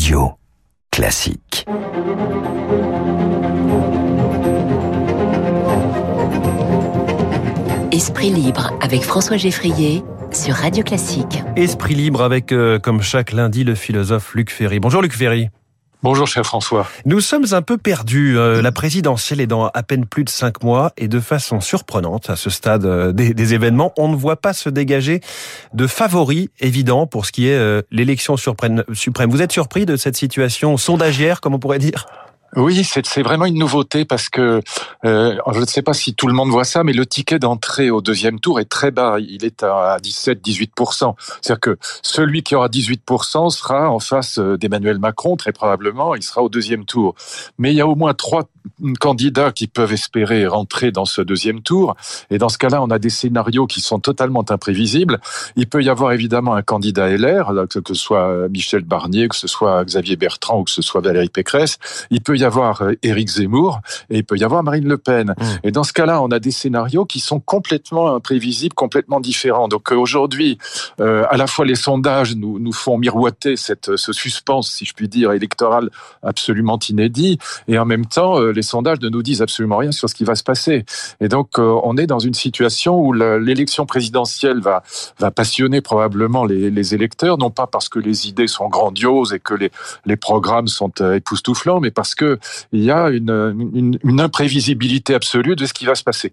Radio Classique. Esprit libre avec François Geffrier sur Radio Classique. Esprit libre avec, euh, comme chaque lundi, le philosophe Luc Ferry. Bonjour Luc Ferry. Bonjour cher François. Nous sommes un peu perdus. Euh, la présidentielle est dans à peine plus de cinq mois et de façon surprenante à ce stade euh, des, événements, on ne voit pas se dégager de favoris évidents pour ce qui est l'élection suprême. Vous êtes surpris de cette situation sondagière, comme on pourrait dire? Oui, c'est vraiment une nouveauté parce que euh, je ne sais pas si tout le monde voit ça, mais le ticket d'entrée au deuxième tour est très bas. Il est à 17-18%. C'est-à-dire que celui qui aura 18% sera en face euh, d'Emmanuel Macron, très probablement. Il sera au deuxième tour. Mais il y a au moins trois candidats qui peuvent espérer rentrer dans ce deuxième tour. Et dans ce cas-là, on a des scénarios qui sont totalement imprévisibles. Il peut y avoir évidemment un candidat LR, que ce soit Michel Barnier, que ce soit Xavier Bertrand ou que ce soit Valérie Pécresse. Il peut avoir euh, Éric Zemmour et il peut y avoir Marine Le Pen. Mmh. Et dans ce cas-là, on a des scénarios qui sont complètement imprévisibles, complètement différents. Donc euh, aujourd'hui, euh, à la fois les sondages nous, nous font miroiter cette, ce suspense, si je puis dire, électoral absolument inédit, et en même temps, les sondages ne nous disent absolument rien sur ce qui va se passer. Et donc, on est dans une situation où l'élection présidentielle va, va passionner probablement les, les, électeurs, non pas parce que les idées sont grandioses et que les, les programmes sont époustouflants, mais parce que il y a une, une, imprévisibilité absolue de ce qui va se passer.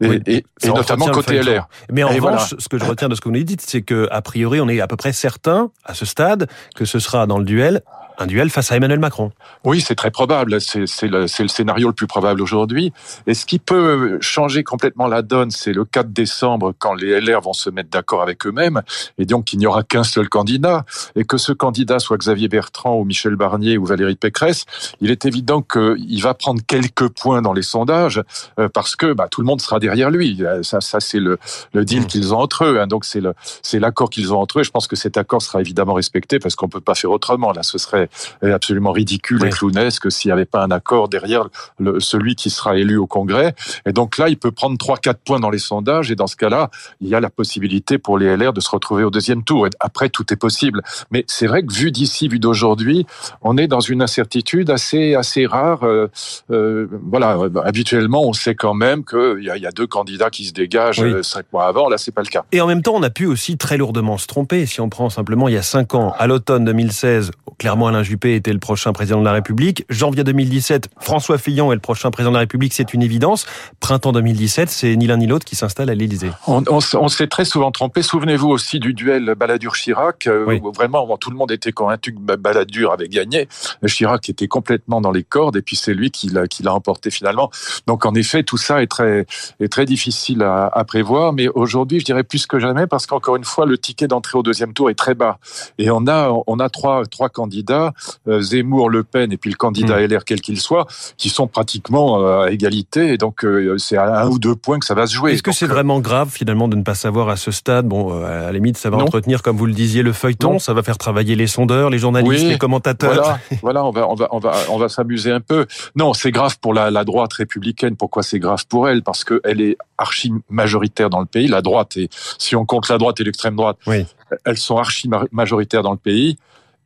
Et, notamment côté LR. Mais en revanche, ce que je retiens de ce que vous nous dites, c'est que a priori, on est à peu près certain, à ce stade, que ce sera dans le duel un duel face à Emmanuel Macron. Oui, c'est très probable. C'est le, le, scénario le plus probable aujourd'hui. Et ce qui peut changer complètement la donne, c'est le 4 décembre, quand les LR vont se mettre d'accord avec eux-mêmes, et donc il n'y aura qu'un seul candidat, et que ce candidat soit Xavier Bertrand ou Michel Barnier ou Valérie Pécresse, il est évident qu'il va prendre quelques points dans les sondages, euh, parce que bah, tout le monde sera derrière lui. Euh, ça, ça c'est le, le deal mmh. qu'ils ont entre eux. Hein. Donc c'est l'accord qu'ils ont entre eux. Je pense que cet accord sera évidemment respecté, parce qu'on peut pas faire autrement. Là, ce serait absolument ridicule et clownesque s'il n'y avait pas un accord derrière le, celui qui sera élu au Congrès. Et donc là, il peut prendre 3-4 points dans les sondages et dans ce cas-là, il y a la possibilité pour les LR de se retrouver au deuxième tour. Et après, tout est possible. Mais c'est vrai que vu d'ici, vu d'aujourd'hui, on est dans une incertitude assez assez rare. Euh, euh, voilà, habituellement, on sait quand même qu'il y, y, a deux candidats qui se dégagent oui. Euh, cinq mois avant. Là, c'est pas le cas. Et en même temps, on a pu aussi très lourdement se tromper. Si on prend simplement il y a cinq ans, à l'automne 2016, clairement Alain Juppé était le prochain président de la République. Janvier 2017, François Fillon est le prochain président de la République, c'est une évidence. Printemps 2017, c'est ni l'un ni l'autre qui s'installe à l'Élysée. On, on, s'est très souvent trompé. Souvenez-vous aussi du duel Balladur-Chirac. Euh, vraiment, tout le monde était convaincu que Balladur avait gagné. Chirac était complètement dans les cordes et puis c'est lui qui l'a, qui l'a emporté finalement. Donc en effet, tout ça est très, est très difficile à, à prévoir. Mais aujourd'hui, je dirais plus que jamais parce qu'encore une fois, le ticket d'entrée au deuxième tour est très bas. Et on a, on a trois, trois candidats, euh, Zemmour, Le Pen et puis le candidat mmh. LR quel qu'il soit, qui sont pratiquement euh, à égalité. Et donc euh, c'est à un ou deux points que ça va se jouer. Est-ce que c'est vraiment grave finalement de ne pas savoir à ce stade Bon, à la limite, ça va entretenir, comme vous le disiez, le feuilleton. Ça va faire travailler les sondeurs, les journalistes, les commentateurs. Voilà, voilà, on va, on va, on va, on va s'amuser un peu. Non, c'est grave pour la, la droite républicaine. Pourquoi c'est grave pour elle? Parce qu'elle est archi majoritaire dans le pays. La droite et si on compte la droite et l'extrême droite, oui. elles sont archi majoritaires dans le pays.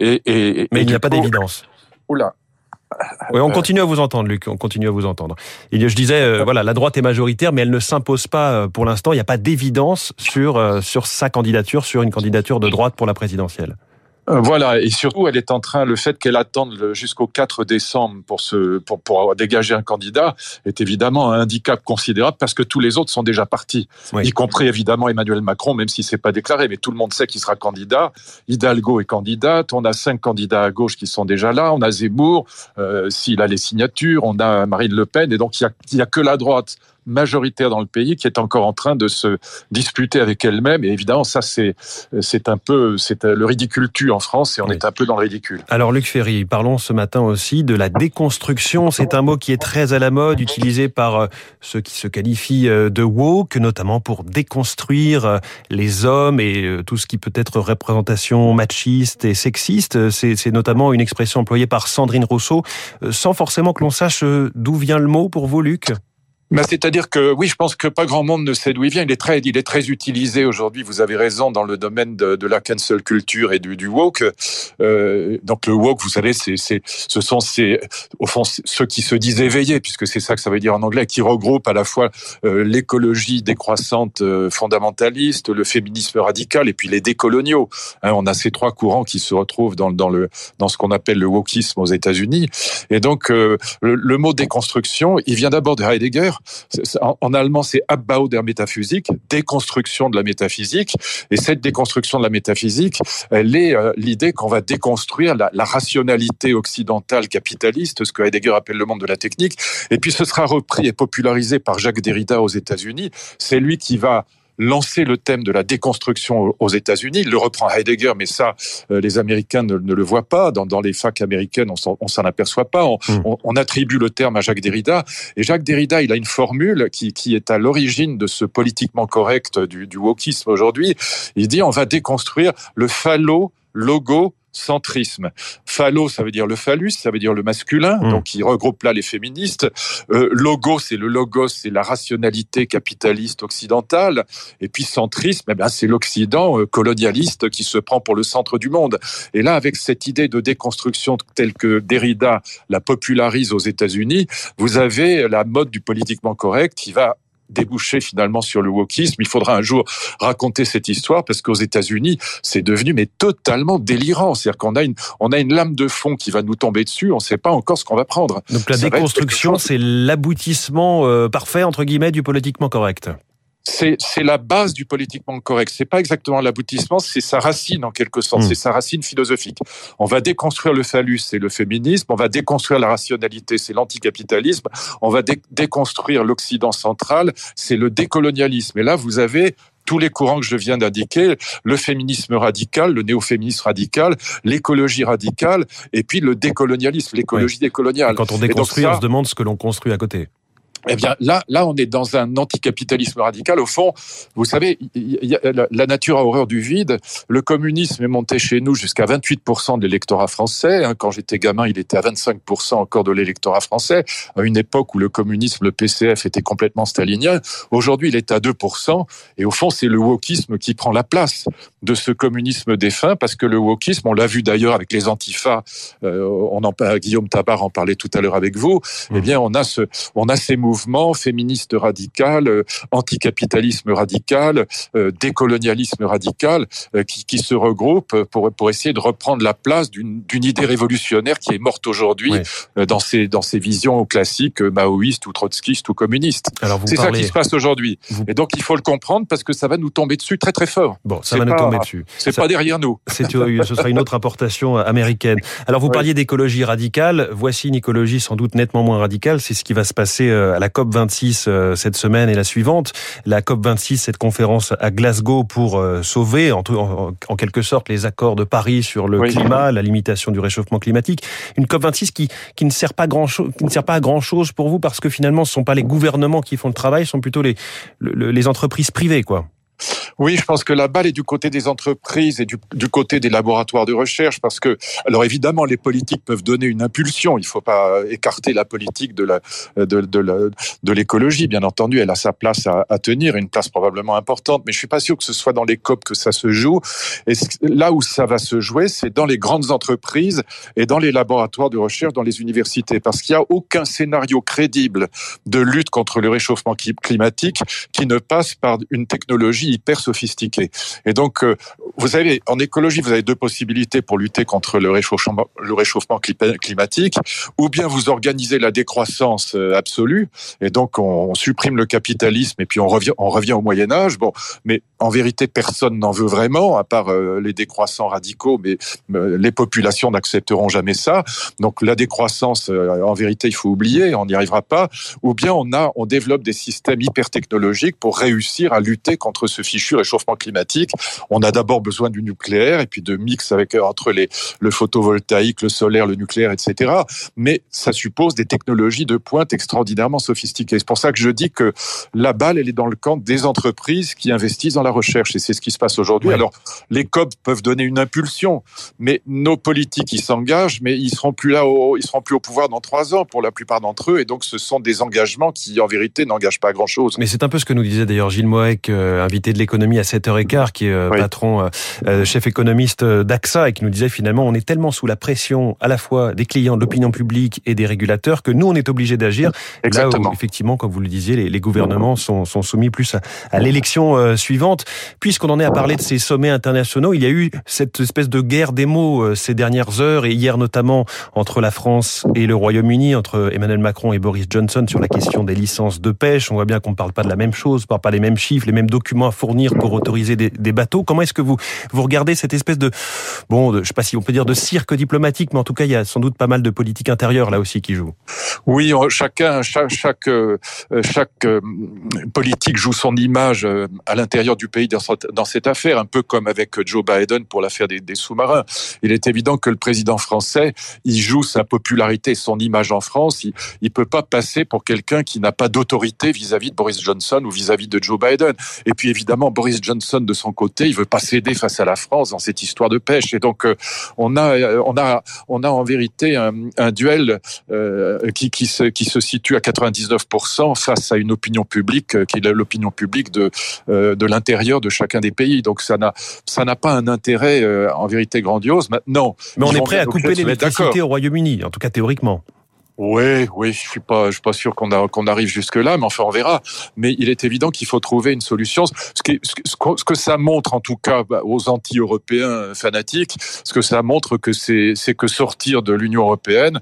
Et, et, Mais il n'y a pas d'évidence. Oula. Oui, on continue à vous entendre, Luc. On continue à vous entendre. Et je disais, euh, voilà, la droite est majoritaire, mais elle ne s'impose pas euh, pour l'instant. Il n'y a pas d'évidence sur euh, sur sa candidature, sur une candidature de droite pour la présidentielle. Euh, voilà, et surtout, elle est en train, le fait qu'elle attende jusqu'au 4 décembre pour, se, pour, pour dégager un candidat est évidemment un handicap considérable parce que tous les autres sont déjà partis, oui. y compris évidemment Emmanuel Macron, même si c'est pas déclaré, mais tout le monde sait qu'il sera candidat. Hidalgo est candidate, on a cinq candidats à gauche qui sont déjà là, on a Zemmour, euh, s'il a les signatures, on a Marine Le Pen, et donc il y a, y a que la droite majoritaire dans le pays qui est encore en train de se disputer avec elle-même. Et évidemment, ça, c'est, c'est un peu, c'est le ridicule tue en France et on oui. est un peu dans le ridicule. Alors, Luc Ferry, parlons ce matin aussi de la déconstruction. C'est un mot qui est très à la mode, utilisé par euh, ceux qui se qualifient euh, de woke, notamment pour déconstruire euh, les hommes et tout ce qui peut être représentation machiste et sexiste. C'est, c'est notamment une expression employée par Sandrine Rousseau, sans forcément que l'on sache d'où vient le mot pour vous, Luc? Bah, C'est-à-dire que oui, je pense que pas grand monde ne sait d'où il vient. Il est très, il est très utilisé aujourd'hui. Vous avez raison dans le domaine de, de la cancel culture et du, du woke. Euh, donc le woke, vous savez, c'est, c'est, ce sont ces, au fond, ceux qui se disent éveillés, puisque c'est ça que ça veut dire en anglais, qui regroupent à la fois euh, l'écologie décroissante euh, fondamentaliste, le féminisme radical et puis les décoloniaux. Hein, on a ces trois courants qui se retrouvent dans, dans le dans ce qu'on appelle le wokisme aux États-Unis. Et donc euh, le, le mot déconstruction, il vient d'abord de Heidegger en, allemand, c'est Abbau der Métaphysik, déconstruction de la métaphysique. Et cette déconstruction de la métaphysique, elle est euh, l'idée qu'on va déconstruire la, la, rationalité occidentale capitaliste, ce que Heidegger appelle le monde de la technique. Et puis ce sera repris et popularisé par Jacques Derrida aux États-Unis. C'est lui qui va lancer le thème de la déconstruction aux États-Unis. Il le reprend Heidegger, mais ça, euh, les Américains ne, le voient pas. Dans, dans les facs américaines, on s'en aperçoit pas. Hmm. On, on, attribue le terme à Jacques Derrida. Et Jacques Derrida, il a une formule qui, qui est à l'origine de ce politiquement correct du, du wokisme aujourd'hui. Il dit on va déconstruire le phallo logo centrisme. Phallo, ça veut dire le phallus, ça veut dire le masculin, mmh. donc il regroupe là les féministes. Euh, logo, c'est le logos, c'est la rationalité capitaliste occidentale. Et puis centrisme, eh ben, c'est l'Occident euh, colonialiste qui se prend pour le centre du monde. Et là, avec cette idée de déconstruction telle que Derrida la popularise aux États-Unis, vous avez la mode du politiquement correct qui va déboucher finalement sur le wokisme. Il faudra un jour raconter cette histoire parce qu'aux États-Unis, c'est devenu mais totalement délirant. C'est-à-dire qu'on a une on a une lame de fond qui va nous tomber dessus. On ne sait pas encore ce qu'on va prendre. Donc la déconstruction, c'est l'aboutissement euh, parfait entre guillemets du politiquement correct c'est la base du politiquement correct. C'est pas exactement l'aboutissement, c'est sa racine en quelque sorte, hmm. c'est sa racine philosophique. On va déconstruire le phallus, c'est le féminisme. On va déconstruire la rationalité, c'est l'anticapitalisme. On va déconstruire l'Occident central, c'est le décolonialisme. Et là, vous avez tous les courants que je viens d'indiquer, le féminisme radical, le néo-féminisme radical, l'écologie radicale, et puis le décolonialisme, l'écologie décoloniale. quand on déconstruit, on se demande ce que l'on construit à côté. Eh bien, là, là, on est dans un anticapitalisme radical. Au fond, vous savez, la nature a horreur du vide. Le communisme est monté chez nous jusqu'à 28% de l'électorat français. Hein, quand j'étais gamin, il était à 25% encore de l'électorat français. À une époque où le communisme, le PCF, était complètement stalinien. Aujourd'hui, il est à 2%. Et au fond, c'est le wokisme qui prend la place de ce communisme défunt, parce que le wokisme, on l'a vu d'ailleurs avec les antifas. Euh, on en, Guillaume Tabar en parlait tout à l'heure avec vous. Eh bien, on a ce, on a ces mouvements mouvement féministe radical, euh, anticapitalisme radical, euh, décolonialisme radical, euh, qui, qui, se regroupent pour, pour essayer de reprendre la place d'une idée révolutionnaire qui est morte aujourd'hui dans, ses, dans ses visions classiques maoïstes ou trotskistes ou communistes. C'est ça qui se passe aujourd'hui. Et donc il faut le comprendre parce que ça va nous tomber dessus très très fort. Bon, ça va nous tomber dessus. C'est pas derrière nous. Ce sera une autre importation américaine. Alors vous parliez d'écologie radicale. Voici une écologie sans doute nettement moins radicale. C'est ce qui va se passer à la COP 26 euh, cette semaine et la suivante. La COP 26, cette conférence à Glasgow pour euh, sauver en, en, quelque sorte les accords de Paris sur le climat, la limitation du réchauffement climatique. Une COP 26 qui, qui ne sert pas grand chose, qui ne sert pas à grand chose pour vous parce que finalement ce sont pas les gouvernements qui font le travail, ce sont plutôt les, les entreprises privées, quoi. Oui, je pense que la balle est du côté des entreprises et du, côté des laboratoires de recherche, parce que, alors évidemment, les politiques peuvent donner une impulsion. Il ne faut pas écarter la politique de l'écologie, bien entendu. Elle a sa place à, à, tenir, une place probablement importante. Mais je suis pas sûr que ce soit dans les COP que ça se joue. Et là où ça va se jouer, c'est dans les grandes entreprises et dans les laboratoires de recherche, dans les universités, parce qu'il n'y a aucun scénario crédible de lutte contre le réchauffement climatique qui ne passe par une technologie hyper sophistiqué. Et donc, euh, vous savez, en écologie, vous avez deux possibilités pour lutter contre le réchauffement, le réchauffement climatique. Ou bien vous organisez la décroissance euh, absolue, et donc on, supprime le capitalisme, et puis on revient, on revient au Moyen Âge. Bon, mais en vérité, personne n'en veut vraiment, à part euh, les décroissants radicaux, mais les populations n'accepteront jamais ça. Donc la décroissance, en vérité, il faut oublier, on n'y arrivera pas. Ou bien on a, on développe des systèmes hyper technologiques pour réussir à lutter contre ce fichu là-dessus, réchauffement climatique. On a d'abord besoin du nucléaire et puis de mix avec entre les le photovoltaïque, le solaire, le nucléaire, etc. Mais ça suppose des technologies de pointe extraordinairement sophistiquées. C'est pour ça que je dis que la balle, elle est dans le camp des entreprises qui investissent dans la recherche et c'est ce qui se passe aujourd'hui. Alors les COP peuvent donner une impulsion, mais nos politiques ils s'engagent, mais ils seront plus là, au, ils seront plus au pouvoir dans trois ans pour la plupart d'entre eux et donc ce sont des engagements qui en vérité n'engagent pas grand-chose. Mais c'est un peu ce que nous disait d'ailleurs Gilles Moek, euh, invité de l'économie à 7h15, qui est euh, patron, euh, chef économiste d'AXA, et qui nous disait finalement on est tellement sous la pression à la fois des clients, de l'opinion publique et des régulateurs que nous on est obligé d'agir. Exactement. Là où, effectivement, comme vous le disiez, les, les gouvernements sont, sont, soumis plus à, à l'élection suivante. Puisqu'on en est à parler de ces sommets internationaux, il y a eu cette espèce de guerre des mots ces dernières heures et hier notamment entre la France et le Royaume-Uni, entre Emmanuel Macron et Boris Johnson sur la question des licences de pêche. On voit bien qu'on ne parle pas de la même chose, on ne parle pas les mêmes chiffres, les mêmes documents à fournir pour autoriser des, bateaux. Comment est-ce que vous vous regardez cette espèce de bon, je sais pas si on peut dire de cirque diplomatique, mais en tout cas il y a sans doute pas mal de politique intérieure là aussi qui joue. Oui, chacun, chaque chaque, euh, euh, politique joue son image euh, à l'intérieur du pays dans cette affaire, un peu comme avec Joe Biden pour l'affaire des, sous-marins. Il est évident que le président français, il joue sa popularité, son image en France. Il, il peut pas passer pour quelqu'un qui n'a pas d'autorité vis-à-vis de Boris Johnson ou vis-à-vis de Joe Biden. Et puis évidemment, Boris Johnson de son côté, il veut pas céder face à la France dans cette histoire de pêche. Et donc on a, on a, on a en vérité un, un duel euh, qui, qui, se, qui se situe à 99% face à une opinion publique qui est l'opinion publique de, euh, de l'intérieur de chacun des pays. Donc ça n'a, ça n'a pas un intérêt euh, en vérité grandiose. Maintenant, mais on est prêt à couper l'électricité au Royaume-Uni, en tout cas théoriquement. Oui, oui, je suis pas, je suis pas sûr qu'on arrive jusque là, mais enfin on verra. Mais il est évident qu'il faut trouver une solution. Ce, ce, que ça montre, en tout cas, bah, aux anti-européens fanatiques, ce que ça montre que c'est que sortir de l'Union européenne,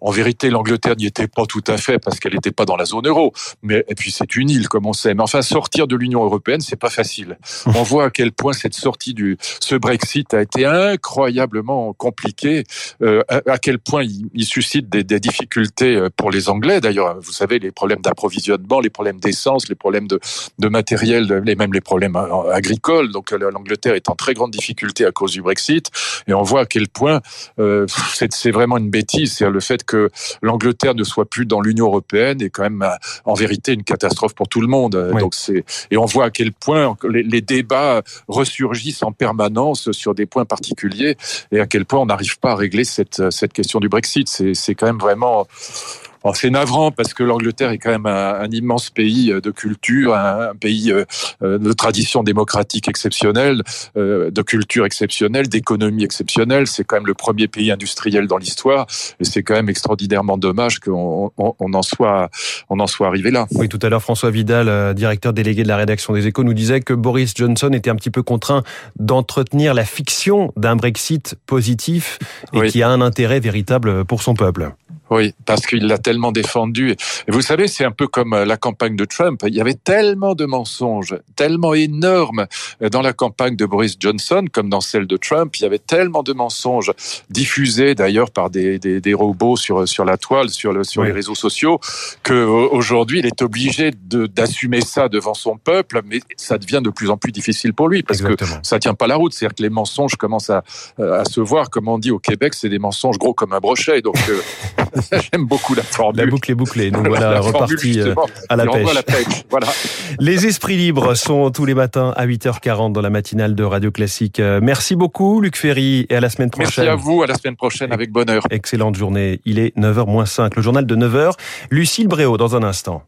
en vérité, l'Angleterre n'y était pas tout à fait parce qu'elle n'était pas dans la zone euro. Mais et puis c'est une île, comme on sait. Mais enfin, sortir de l'Union européenne, c'est pas facile. On voit à quel point cette sortie du ce Brexit a été incroyablement compliqué. Euh, à, quel point il, il suscite des, des, difficultés euh, pour les Anglais. D'ailleurs, vous savez, les problèmes d'approvisionnement, les problèmes d'essence, les problèmes de, de matériel, et même les problèmes euh, agricoles. Donc l'Angleterre est en très grande difficulté à cause du Brexit. Et on voit à quel point euh, c'est vraiment une bêtise. C'est le fait que l'Angleterre ne soit plus dans l'Union européenne est quand même en vérité une catastrophe pour tout le monde. Oui. Donc c'est et on voit à quel point les, les, débats ressurgissent en permanence sur des points particuliers et à quel point on n'arrive pas à régler cette cette question du Brexit. C'est c'est quand même vraiment c'est navrant parce que l'Angleterre est quand même un, un, immense pays de culture, un, un pays euh, de tradition démocratique exceptionnelle, euh, de culture exceptionnelle, d'économie exceptionnelle. C'est quand même le premier pays industriel dans l'histoire et c'est quand même extraordinairement dommage qu'on on, on en soit on en soit arrivé là. Oui, tout à l'heure François Vidal, euh, directeur délégué de la rédaction des Échos, nous disait que Boris Johnson était un petit peu contraint d'entretenir la fiction d'un Brexit positif et oui. qui a un intérêt véritable pour son peuple. Oui, parce qu'il l'a tellement défendu. Et vous savez, c'est un peu comme la campagne de Trump. Il y avait tellement de mensonges, tellement énormes dans la campagne de Boris Johnson comme dans celle de Trump. Il y avait tellement de mensonges diffusés d'ailleurs par des, des, des, robots sur, sur la toile, sur, le, sur oui. les réseaux sociaux, qu'aujourd'hui, il est obligé d'assumer ça devant son peuple, mais ça devient de plus en plus difficile pour lui parce Exactement. que ça tient pas la route. C'est-à-dire que les mensonges commencent à, à se voir, comme on dit au Québec, c'est des mensonges gros comme un brochet. Donc, euh, J'aime beaucoup la formule. La boucle est bouclée. Nous voilà la euh, à la pêche. la pêche. Voilà. Les esprits libres sont tous les matins à 8h40 dans la matinale de Radio Classique. Euh, merci beaucoup, Luc Ferry, et à la semaine prochaine. Merci à vous, à la semaine prochaine avec bonheur. Excellente journée. Il est 9h moins 5. Le journal de 9h. Lucille Bréau dans un instant.